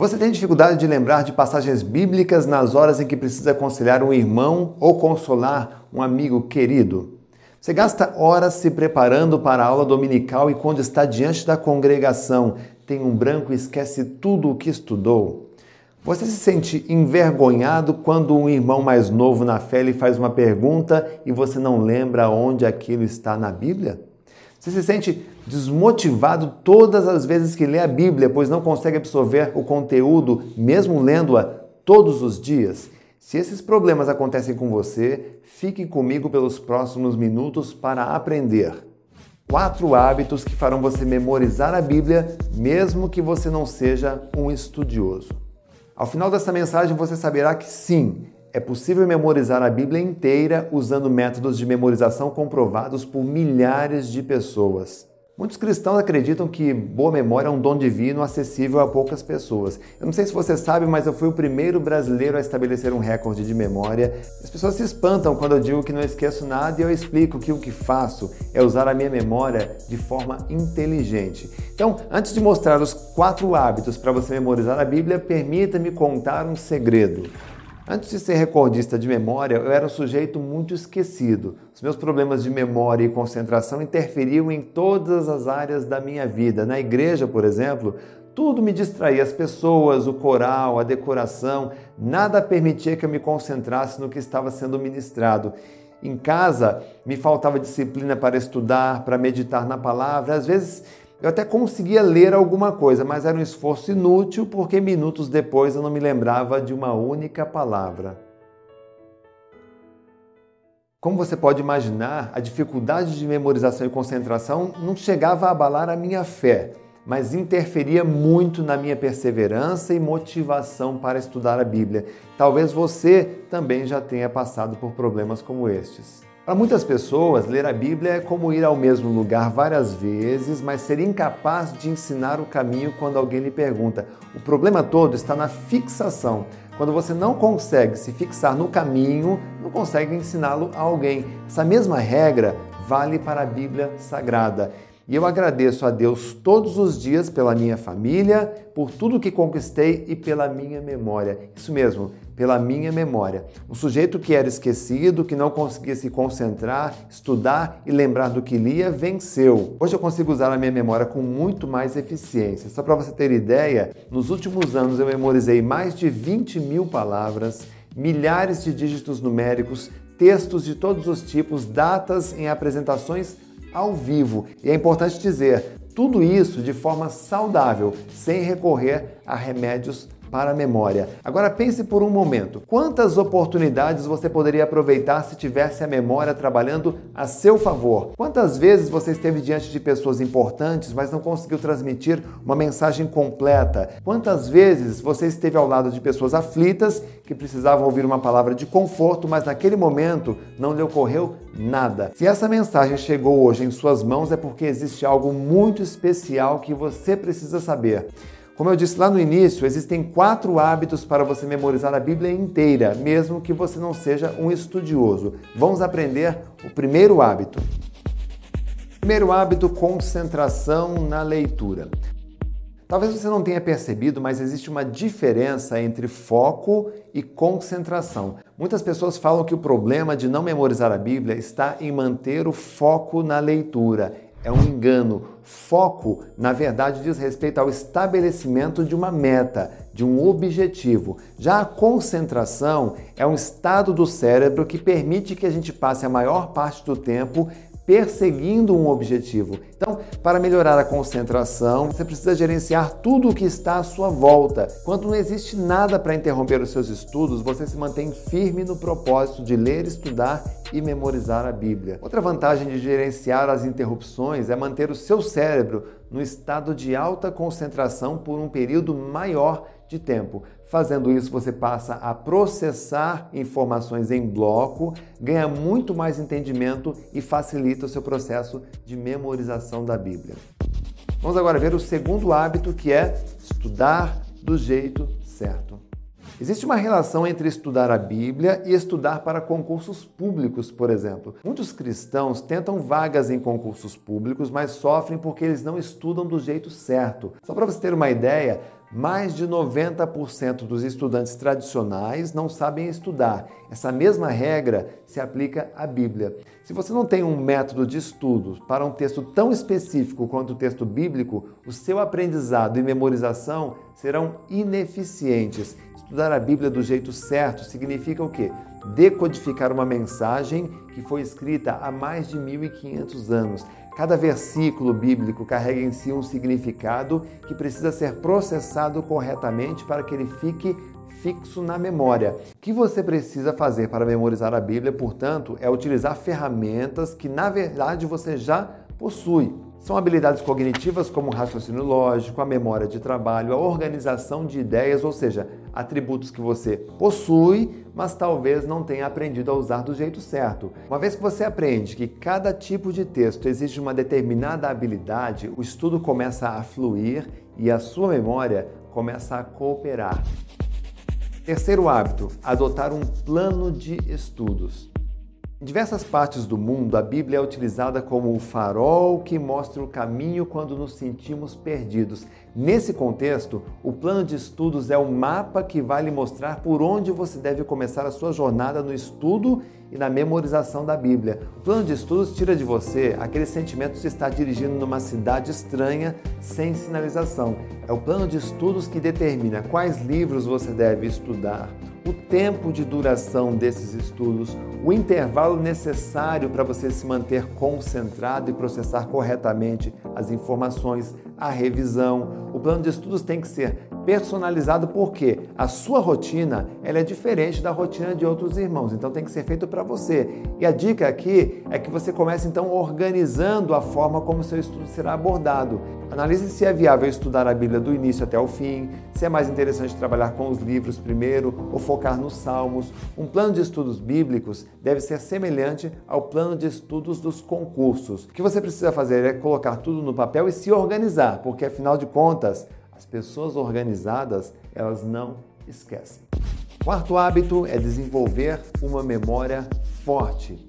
Você tem dificuldade de lembrar de passagens bíblicas nas horas em que precisa aconselhar um irmão ou consolar um amigo querido? Você gasta horas se preparando para a aula dominical e quando está diante da congregação tem um branco e esquece tudo o que estudou? Você se sente envergonhado quando um irmão mais novo na fé lhe faz uma pergunta e você não lembra onde aquilo está na Bíblia? Você se sente desmotivado todas as vezes que lê a Bíblia, pois não consegue absorver o conteúdo, mesmo lendo-a todos os dias? Se esses problemas acontecem com você, fique comigo pelos próximos minutos para aprender. Quatro hábitos que farão você memorizar a Bíblia, mesmo que você não seja um estudioso. Ao final dessa mensagem, você saberá que sim, é possível memorizar a Bíblia inteira usando métodos de memorização comprovados por milhares de pessoas. Muitos cristãos acreditam que boa memória é um dom divino acessível a poucas pessoas. Eu não sei se você sabe, mas eu fui o primeiro brasileiro a estabelecer um recorde de memória. As pessoas se espantam quando eu digo que não esqueço nada e eu explico que o que faço é usar a minha memória de forma inteligente. Então, antes de mostrar os quatro hábitos para você memorizar a Bíblia, permita-me contar um segredo. Antes de ser recordista de memória, eu era um sujeito muito esquecido. Os meus problemas de memória e concentração interferiam em todas as áreas da minha vida. Na igreja, por exemplo, tudo me distraía, as pessoas, o coral, a decoração, nada permitia que eu me concentrasse no que estava sendo ministrado. Em casa, me faltava disciplina para estudar, para meditar na palavra. Às vezes, eu até conseguia ler alguma coisa, mas era um esforço inútil porque minutos depois eu não me lembrava de uma única palavra. Como você pode imaginar, a dificuldade de memorização e concentração não chegava a abalar a minha fé, mas interferia muito na minha perseverança e motivação para estudar a Bíblia. Talvez você também já tenha passado por problemas como estes. Para muitas pessoas, ler a Bíblia é como ir ao mesmo lugar várias vezes, mas ser incapaz de ensinar o caminho quando alguém lhe pergunta. O problema todo está na fixação. Quando você não consegue se fixar no caminho, não consegue ensiná-lo a alguém. Essa mesma regra vale para a Bíblia Sagrada. E eu agradeço a Deus todos os dias pela minha família, por tudo que conquistei e pela minha memória. Isso mesmo, pela minha memória. Um sujeito que era esquecido, que não conseguia se concentrar, estudar e lembrar do que lia, venceu. Hoje eu consigo usar a minha memória com muito mais eficiência. Só para você ter ideia, nos últimos anos eu memorizei mais de 20 mil palavras, milhares de dígitos numéricos, textos de todos os tipos, datas em apresentações ao vivo. E é importante dizer, tudo isso de forma saudável, sem recorrer a remédios para a memória. Agora pense por um momento: quantas oportunidades você poderia aproveitar se tivesse a memória trabalhando a seu favor? Quantas vezes você esteve diante de pessoas importantes, mas não conseguiu transmitir uma mensagem completa? Quantas vezes você esteve ao lado de pessoas aflitas que precisavam ouvir uma palavra de conforto, mas naquele momento não lhe ocorreu nada? Se essa mensagem chegou hoje em suas mãos, é porque existe algo muito especial que você precisa saber. Como eu disse lá no início, existem quatro hábitos para você memorizar a Bíblia inteira, mesmo que você não seja um estudioso. Vamos aprender o primeiro hábito. Primeiro hábito: concentração na leitura. Talvez você não tenha percebido, mas existe uma diferença entre foco e concentração. Muitas pessoas falam que o problema de não memorizar a Bíblia está em manter o foco na leitura é um engano. Foco, na verdade, diz respeito ao estabelecimento de uma meta, de um objetivo. Já a concentração é um estado do cérebro que permite que a gente passe a maior parte do tempo perseguindo um objetivo. Então, para melhorar a concentração, você precisa gerenciar tudo o que está à sua volta. Quando não existe nada para interromper os seus estudos, você se mantém firme no propósito de ler, estudar e memorizar a Bíblia. Outra vantagem de gerenciar as interrupções é manter o seu cérebro no estado de alta concentração por um período maior de tempo. Fazendo isso, você passa a processar informações em bloco, ganha muito mais entendimento e facilita o seu processo de memorização da Bíblia. Vamos agora ver o segundo hábito, que é estudar do jeito certo. Existe uma relação entre estudar a Bíblia e estudar para concursos públicos, por exemplo. Muitos cristãos tentam vagas em concursos públicos, mas sofrem porque eles não estudam do jeito certo. Só para você ter uma ideia, mais de 90% dos estudantes tradicionais não sabem estudar. Essa mesma regra se aplica à Bíblia. Se você não tem um método de estudo para um texto tão específico quanto o texto bíblico, o seu aprendizado e memorização serão ineficientes. Estudar a Bíblia do jeito certo significa o quê? Decodificar uma mensagem que foi escrita há mais de 1500 anos. Cada versículo bíblico carrega em si um significado que precisa ser processado corretamente para que ele fique fixo na memória. O que você precisa fazer para memorizar a Bíblia, portanto, é utilizar ferramentas que na verdade você já possui. São habilidades cognitivas como o raciocínio lógico, a memória de trabalho, a organização de ideias, ou seja, atributos que você possui, mas talvez não tenha aprendido a usar do jeito certo. Uma vez que você aprende que cada tipo de texto exige uma determinada habilidade, o estudo começa a fluir e a sua memória começa a cooperar. Terceiro hábito: adotar um plano de estudos. Em diversas partes do mundo, a Bíblia é utilizada como o farol que mostra o caminho quando nos sentimos perdidos. Nesse contexto, o plano de estudos é o mapa que vai lhe mostrar por onde você deve começar a sua jornada no estudo e na memorização da Bíblia. O plano de estudos tira de você aquele sentimento de estar dirigindo numa cidade estranha sem sinalização. É o plano de estudos que determina quais livros você deve estudar, o tempo de duração desses estudos, o intervalo necessário para você se manter concentrado e processar corretamente as informações, a revisão. O plano de estudos tem que ser personalizado porque a sua rotina ela é diferente da rotina de outros irmãos, então tem que ser feito para você. E a dica aqui é que você comece então organizando a forma como seu estudo será abordado. Analise se é viável estudar a Bíblia do início até o fim, se é mais interessante trabalhar com os livros primeiro ou focar nos salmos. Um plano de estudos bíblicos deve ser semelhante ao plano de estudos dos concursos. O que você precisa fazer é colocar tudo no papel e se organizar, porque afinal de contas, as pessoas organizadas, elas não esquecem. Quarto hábito é desenvolver uma memória forte.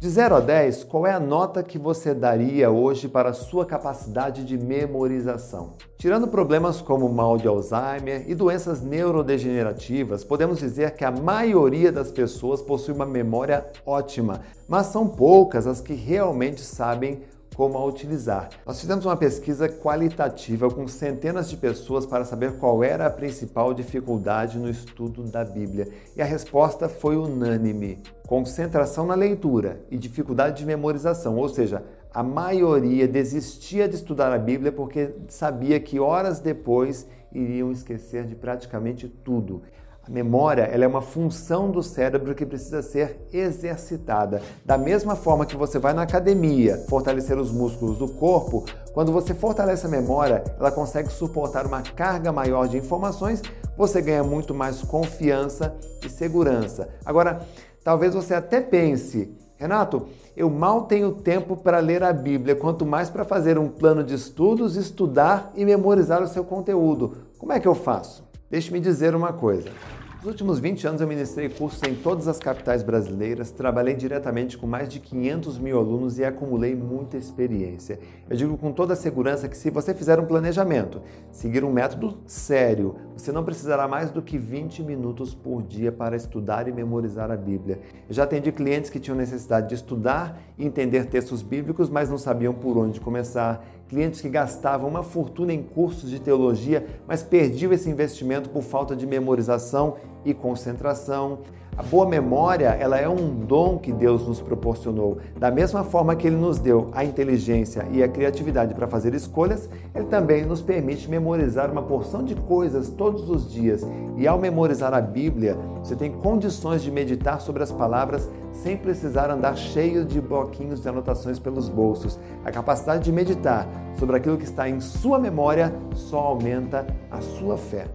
De 0 a 10, qual é a nota que você daria hoje para a sua capacidade de memorização? Tirando problemas como mal de Alzheimer e doenças neurodegenerativas, podemos dizer que a maioria das pessoas possui uma memória ótima, mas são poucas as que realmente sabem como a utilizar. Nós fizemos uma pesquisa qualitativa com centenas de pessoas para saber qual era a principal dificuldade no estudo da Bíblia. E a resposta foi unânime: concentração na leitura e dificuldade de memorização, ou seja, a maioria desistia de estudar a Bíblia porque sabia que horas depois iriam esquecer de praticamente tudo. A memória ela é uma função do cérebro que precisa ser exercitada. Da mesma forma que você vai na academia fortalecer os músculos do corpo, quando você fortalece a memória, ela consegue suportar uma carga maior de informações, você ganha muito mais confiança e segurança. Agora, talvez você até pense, Renato, eu mal tenho tempo para ler a Bíblia, quanto mais para fazer um plano de estudos, estudar e memorizar o seu conteúdo. Como é que eu faço? Deixe-me dizer uma coisa. Nos últimos 20 anos eu ministrei cursos em todas as capitais brasileiras, trabalhei diretamente com mais de 500 mil alunos e acumulei muita experiência. Eu digo com toda a segurança que se você fizer um planejamento, seguir um método sério, você não precisará mais do que 20 minutos por dia para estudar e memorizar a Bíblia. Eu já atendi clientes que tinham necessidade de estudar entender textos bíblicos, mas não sabiam por onde começar clientes que gastavam uma fortuna em cursos de teologia, mas perdiam esse investimento por falta de memorização e concentração. A boa memória, ela é um dom que Deus nos proporcionou. Da mesma forma que ele nos deu a inteligência e a criatividade para fazer escolhas, ele também nos permite memorizar uma porção de coisas todos os dias. E ao memorizar a Bíblia, você tem condições de meditar sobre as palavras sem precisar andar cheio de bloquinhos de anotações pelos bolsos. A capacidade de meditar sobre aquilo que está em sua memória só aumenta a sua fé.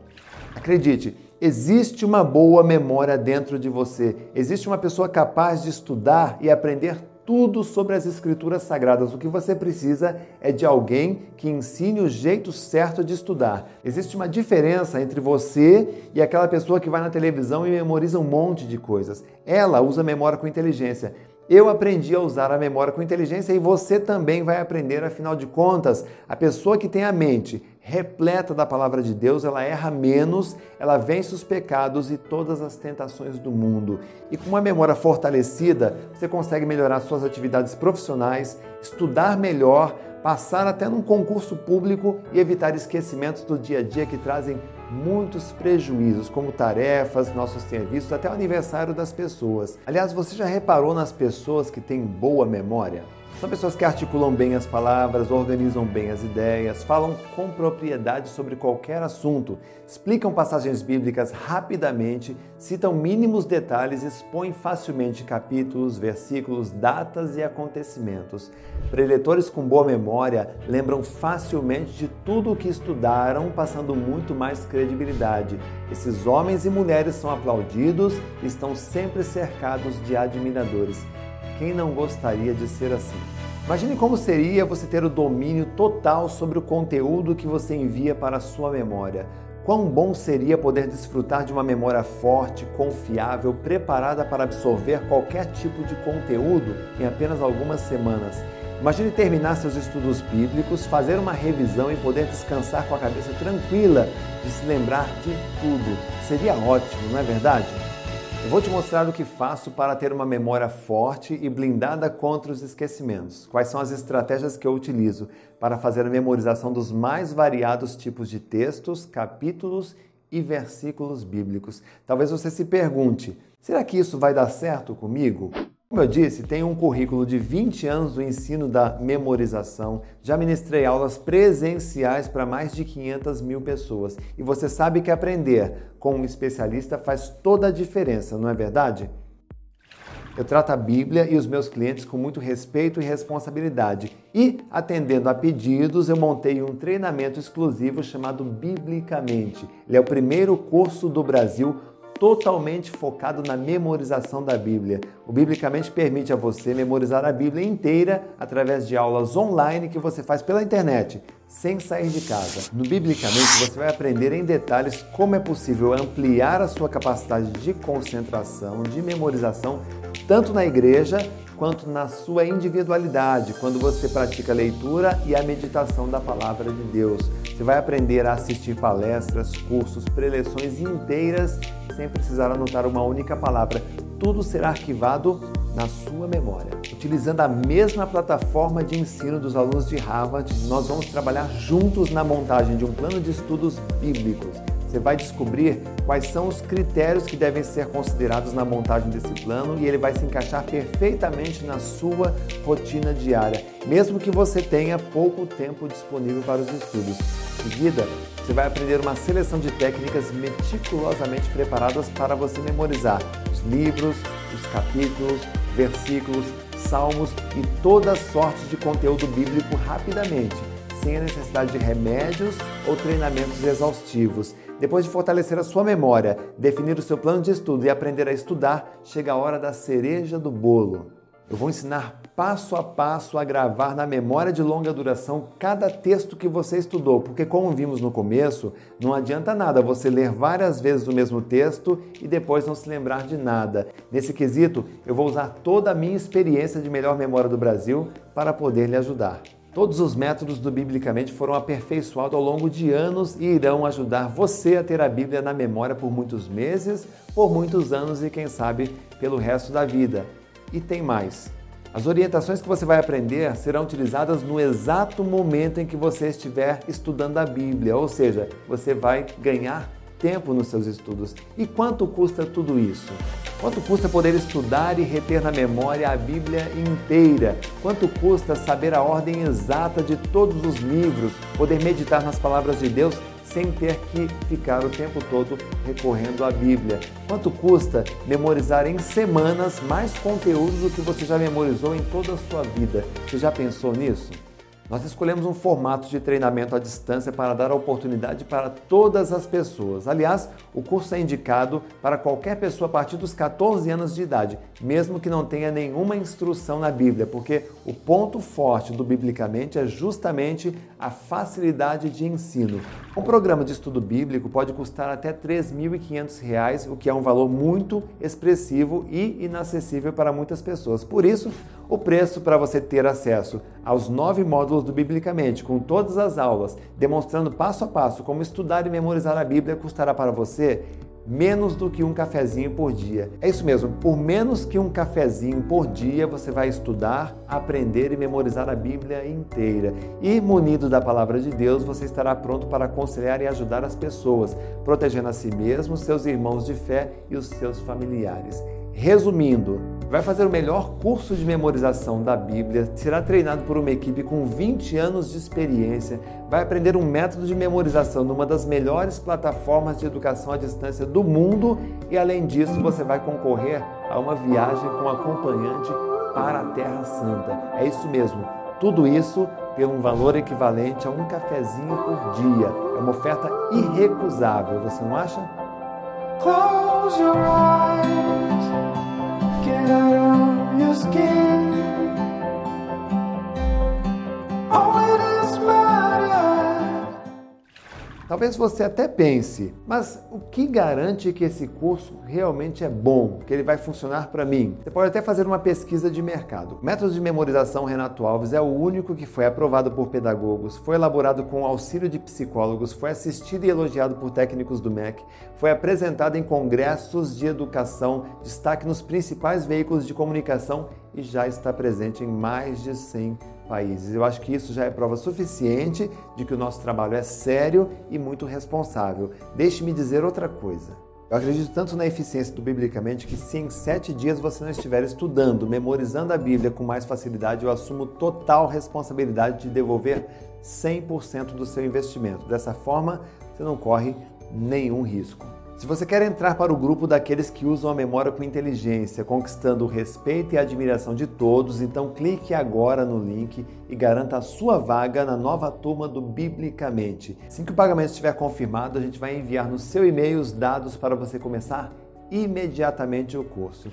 Acredite, Existe uma boa memória dentro de você. Existe uma pessoa capaz de estudar e aprender tudo sobre as escrituras sagradas. O que você precisa é de alguém que ensine o jeito certo de estudar. Existe uma diferença entre você e aquela pessoa que vai na televisão e memoriza um monte de coisas. Ela usa memória com inteligência. Eu aprendi a usar a memória com inteligência e você também vai aprender, afinal de contas, a pessoa que tem a mente repleta da palavra de Deus, ela erra menos, ela vence os pecados e todas as tentações do mundo. E com uma memória fortalecida, você consegue melhorar suas atividades profissionais, estudar melhor, passar até num concurso público e evitar esquecimentos do dia a dia que trazem muitos prejuízos, como tarefas, nossos serviços, até o aniversário das pessoas. Aliás, você já reparou nas pessoas que têm boa memória? São pessoas que articulam bem as palavras, organizam bem as ideias, falam com propriedade sobre qualquer assunto, explicam passagens bíblicas rapidamente, citam mínimos detalhes, expõem facilmente capítulos, versículos, datas e acontecimentos. Preletores com boa memória lembram facilmente de tudo o que estudaram, passando muito mais credibilidade. Esses homens e mulheres são aplaudidos e estão sempre cercados de admiradores. Quem não gostaria de ser assim? Imagine como seria você ter o domínio total sobre o conteúdo que você envia para a sua memória. Quão bom seria poder desfrutar de uma memória forte, confiável, preparada para absorver qualquer tipo de conteúdo em apenas algumas semanas. Imagine terminar seus estudos bíblicos, fazer uma revisão e poder descansar com a cabeça tranquila de se lembrar de tudo. Seria ótimo, não é verdade? Eu vou te mostrar o que faço para ter uma memória forte e blindada contra os esquecimentos. Quais são as estratégias que eu utilizo para fazer a memorização dos mais variados tipos de textos, capítulos e versículos bíblicos. Talvez você se pergunte: será que isso vai dar certo comigo? Como eu disse, tenho um currículo de 20 anos do ensino da memorização, já ministrei aulas presenciais para mais de 500 mil pessoas e você sabe que aprender com um especialista faz toda a diferença, não é verdade? Eu trato a Bíblia e os meus clientes com muito respeito e responsabilidade. E, atendendo a pedidos, eu montei um treinamento exclusivo chamado Biblicamente. Ele é o primeiro curso do Brasil totalmente focado na memorização da Bíblia. O Biblicamente permite a você memorizar a Bíblia inteira através de aulas online que você faz pela internet, sem sair de casa. No Biblicamente você vai aprender em detalhes como é possível ampliar a sua capacidade de concentração, de memorização, tanto na igreja quanto na sua individualidade, quando você pratica a leitura e a meditação da palavra de Deus. Você vai aprender a assistir palestras, cursos, preleções inteiras sem precisar anotar uma única palavra. Tudo será arquivado na sua memória. Utilizando a mesma plataforma de ensino dos alunos de Harvard, nós vamos trabalhar juntos na montagem de um plano de estudos bíblicos você vai descobrir quais são os critérios que devem ser considerados na montagem desse plano e ele vai se encaixar perfeitamente na sua rotina diária, mesmo que você tenha pouco tempo disponível para os estudos. Em seguida, você vai aprender uma seleção de técnicas meticulosamente preparadas para você memorizar os livros, os capítulos, versículos, salmos e toda sorte de conteúdo bíblico rapidamente, sem a necessidade de remédios ou treinamentos exaustivos. Depois de fortalecer a sua memória, definir o seu plano de estudo e aprender a estudar, chega a hora da cereja do bolo. Eu vou ensinar passo a passo a gravar na memória de longa duração cada texto que você estudou, porque como vimos no começo, não adianta nada você ler várias vezes o mesmo texto e depois não se lembrar de nada. Nesse quesito, eu vou usar toda a minha experiência de melhor memória do Brasil para poder lhe ajudar. Todos os métodos do Biblicamente foram aperfeiçoados ao longo de anos e irão ajudar você a ter a Bíblia na memória por muitos meses, por muitos anos e, quem sabe, pelo resto da vida. E tem mais. As orientações que você vai aprender serão utilizadas no exato momento em que você estiver estudando a Bíblia, ou seja, você vai ganhar tempo nos seus estudos. E quanto custa tudo isso? Quanto custa poder estudar e reter na memória a Bíblia inteira? Quanto custa saber a ordem exata de todos os livros, poder meditar nas palavras de Deus sem ter que ficar o tempo todo recorrendo à Bíblia? Quanto custa memorizar em semanas mais conteúdo do que você já memorizou em toda a sua vida? Você já pensou nisso? Nós escolhemos um formato de treinamento à distância para dar oportunidade para todas as pessoas. Aliás, o curso é indicado para qualquer pessoa a partir dos 14 anos de idade, mesmo que não tenha nenhuma instrução na Bíblia, porque o ponto forte do Biblicamente é justamente a facilidade de ensino. Um programa de estudo bíblico pode custar até R$ 3.500, o que é um valor muito expressivo e inacessível para muitas pessoas. Por isso, O preço para você ter acesso aos nove módulos do Biblicamente, com todas as aulas, demonstrando passo a passo como estudar e memorizar a Bíblia, custará para você menos do que um cafezinho por dia. É isso mesmo, por menos que um cafezinho por dia você vai estudar, aprender e memorizar a Bíblia inteira. E munido da palavra de Deus, você estará pronto para aconselhar e ajudar as pessoas, protegendo a si mesmo, seus irmãos de fé e os seus familiares. Resumindo, vai fazer o melhor curso de memorização da Bíblia, será treinado por uma equipe com 20 anos de experiência, vai aprender um método de memorização numa das melhores plataformas de educação à distância do mundo e, além disso, você vai concorrer a uma viagem com acompanhante para a Terra Santa. É isso mesmo, tudo isso pelo um valor equivalente a um cafezinho por dia. É uma oferta irrecusável, você não acha? Close your eyes, get out of your skin. Talvez você até pense, mas o que garante que esse curso realmente é bom, que ele vai funcionar para mim? Você pode até fazer uma pesquisa de mercado. O método de memorização Renato Alves é o único que foi aprovado por pedagogos, foi elaborado com auxílio de psicólogos, foi assistido e elogiado por técnicos do MEC, foi apresentado em congressos de educação, destaque nos principais veículos de comunicação e já está presente em mais de 100 países. Eu acho que isso já é prova suficiente de que o nosso trabalho é sério e muito responsável. Deixe-me dizer outra coisa. Eu acredito tanto na eficiência do Biblicamente que se em sete dias você não estiver estudando, memorizando a Bíblia com mais facilidade, eu assumo total responsabilidade de devolver 100% do seu investimento. Dessa forma, você não corre nenhum risco. Se você quer entrar para o grupo daqueles que usam a memória com inteligência, conquistando o respeito e a admiração de todos, então clique agora no link e garanta a sua vaga na nova turma do Biblicamente. Assim que o pagamento estiver confirmado, a gente vai enviar no seu e-mail os dados para você começar imediatamente o curso.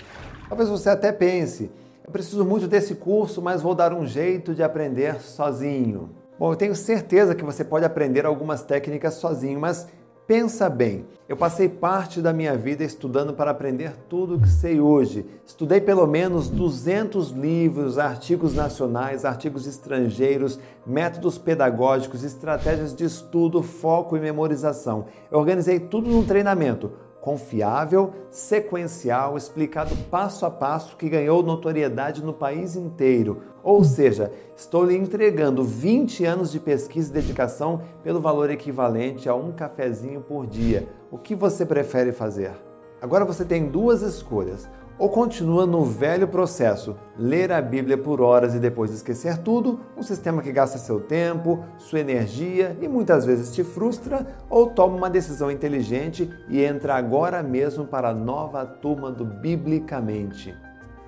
Talvez você até pense, eu preciso muito desse curso, mas vou dar um jeito de aprender sozinho. Bom, eu tenho certeza que você pode aprender algumas técnicas sozinho, mas Pensa bem, eu passei parte da minha vida estudando para aprender tudo o que sei hoje. Estudei pelo menos 200 livros, artigos nacionais, artigos estrangeiros, métodos pedagógicos, estratégias de estudo, foco e memorização. Eu organizei tudo num treinamento confiável, sequencial, explicado passo a passo que ganhou notoriedade no país inteiro. Ou seja, estou lhe entregando 20 anos de pesquisa e dedicação pelo valor equivalente a um cafezinho por dia. O que você prefere fazer? Agora você tem duas escolhas ou continua no velho processo, ler a Bíblia por horas e depois esquecer tudo, um sistema que gasta seu tempo, sua energia e muitas vezes te frustra, ou toma uma decisão inteligente e entra agora mesmo para a nova turma do Biblicamente.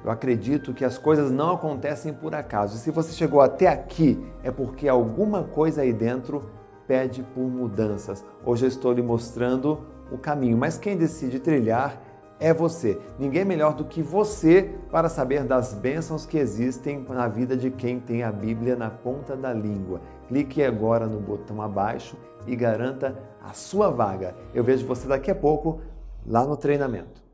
Eu acredito que as coisas não acontecem por acaso. E se você chegou até aqui, é porque alguma coisa aí dentro pede por mudanças. Hoje eu estou lhe mostrando o caminho, mas quem decide trilhar é você. Ninguém melhor do que você para saber das bênçãos que existem na vida de quem tem a Bíblia na ponta da língua. Clique agora no botão abaixo e garanta a sua vaga. Eu vejo você daqui a pouco lá no treinamento.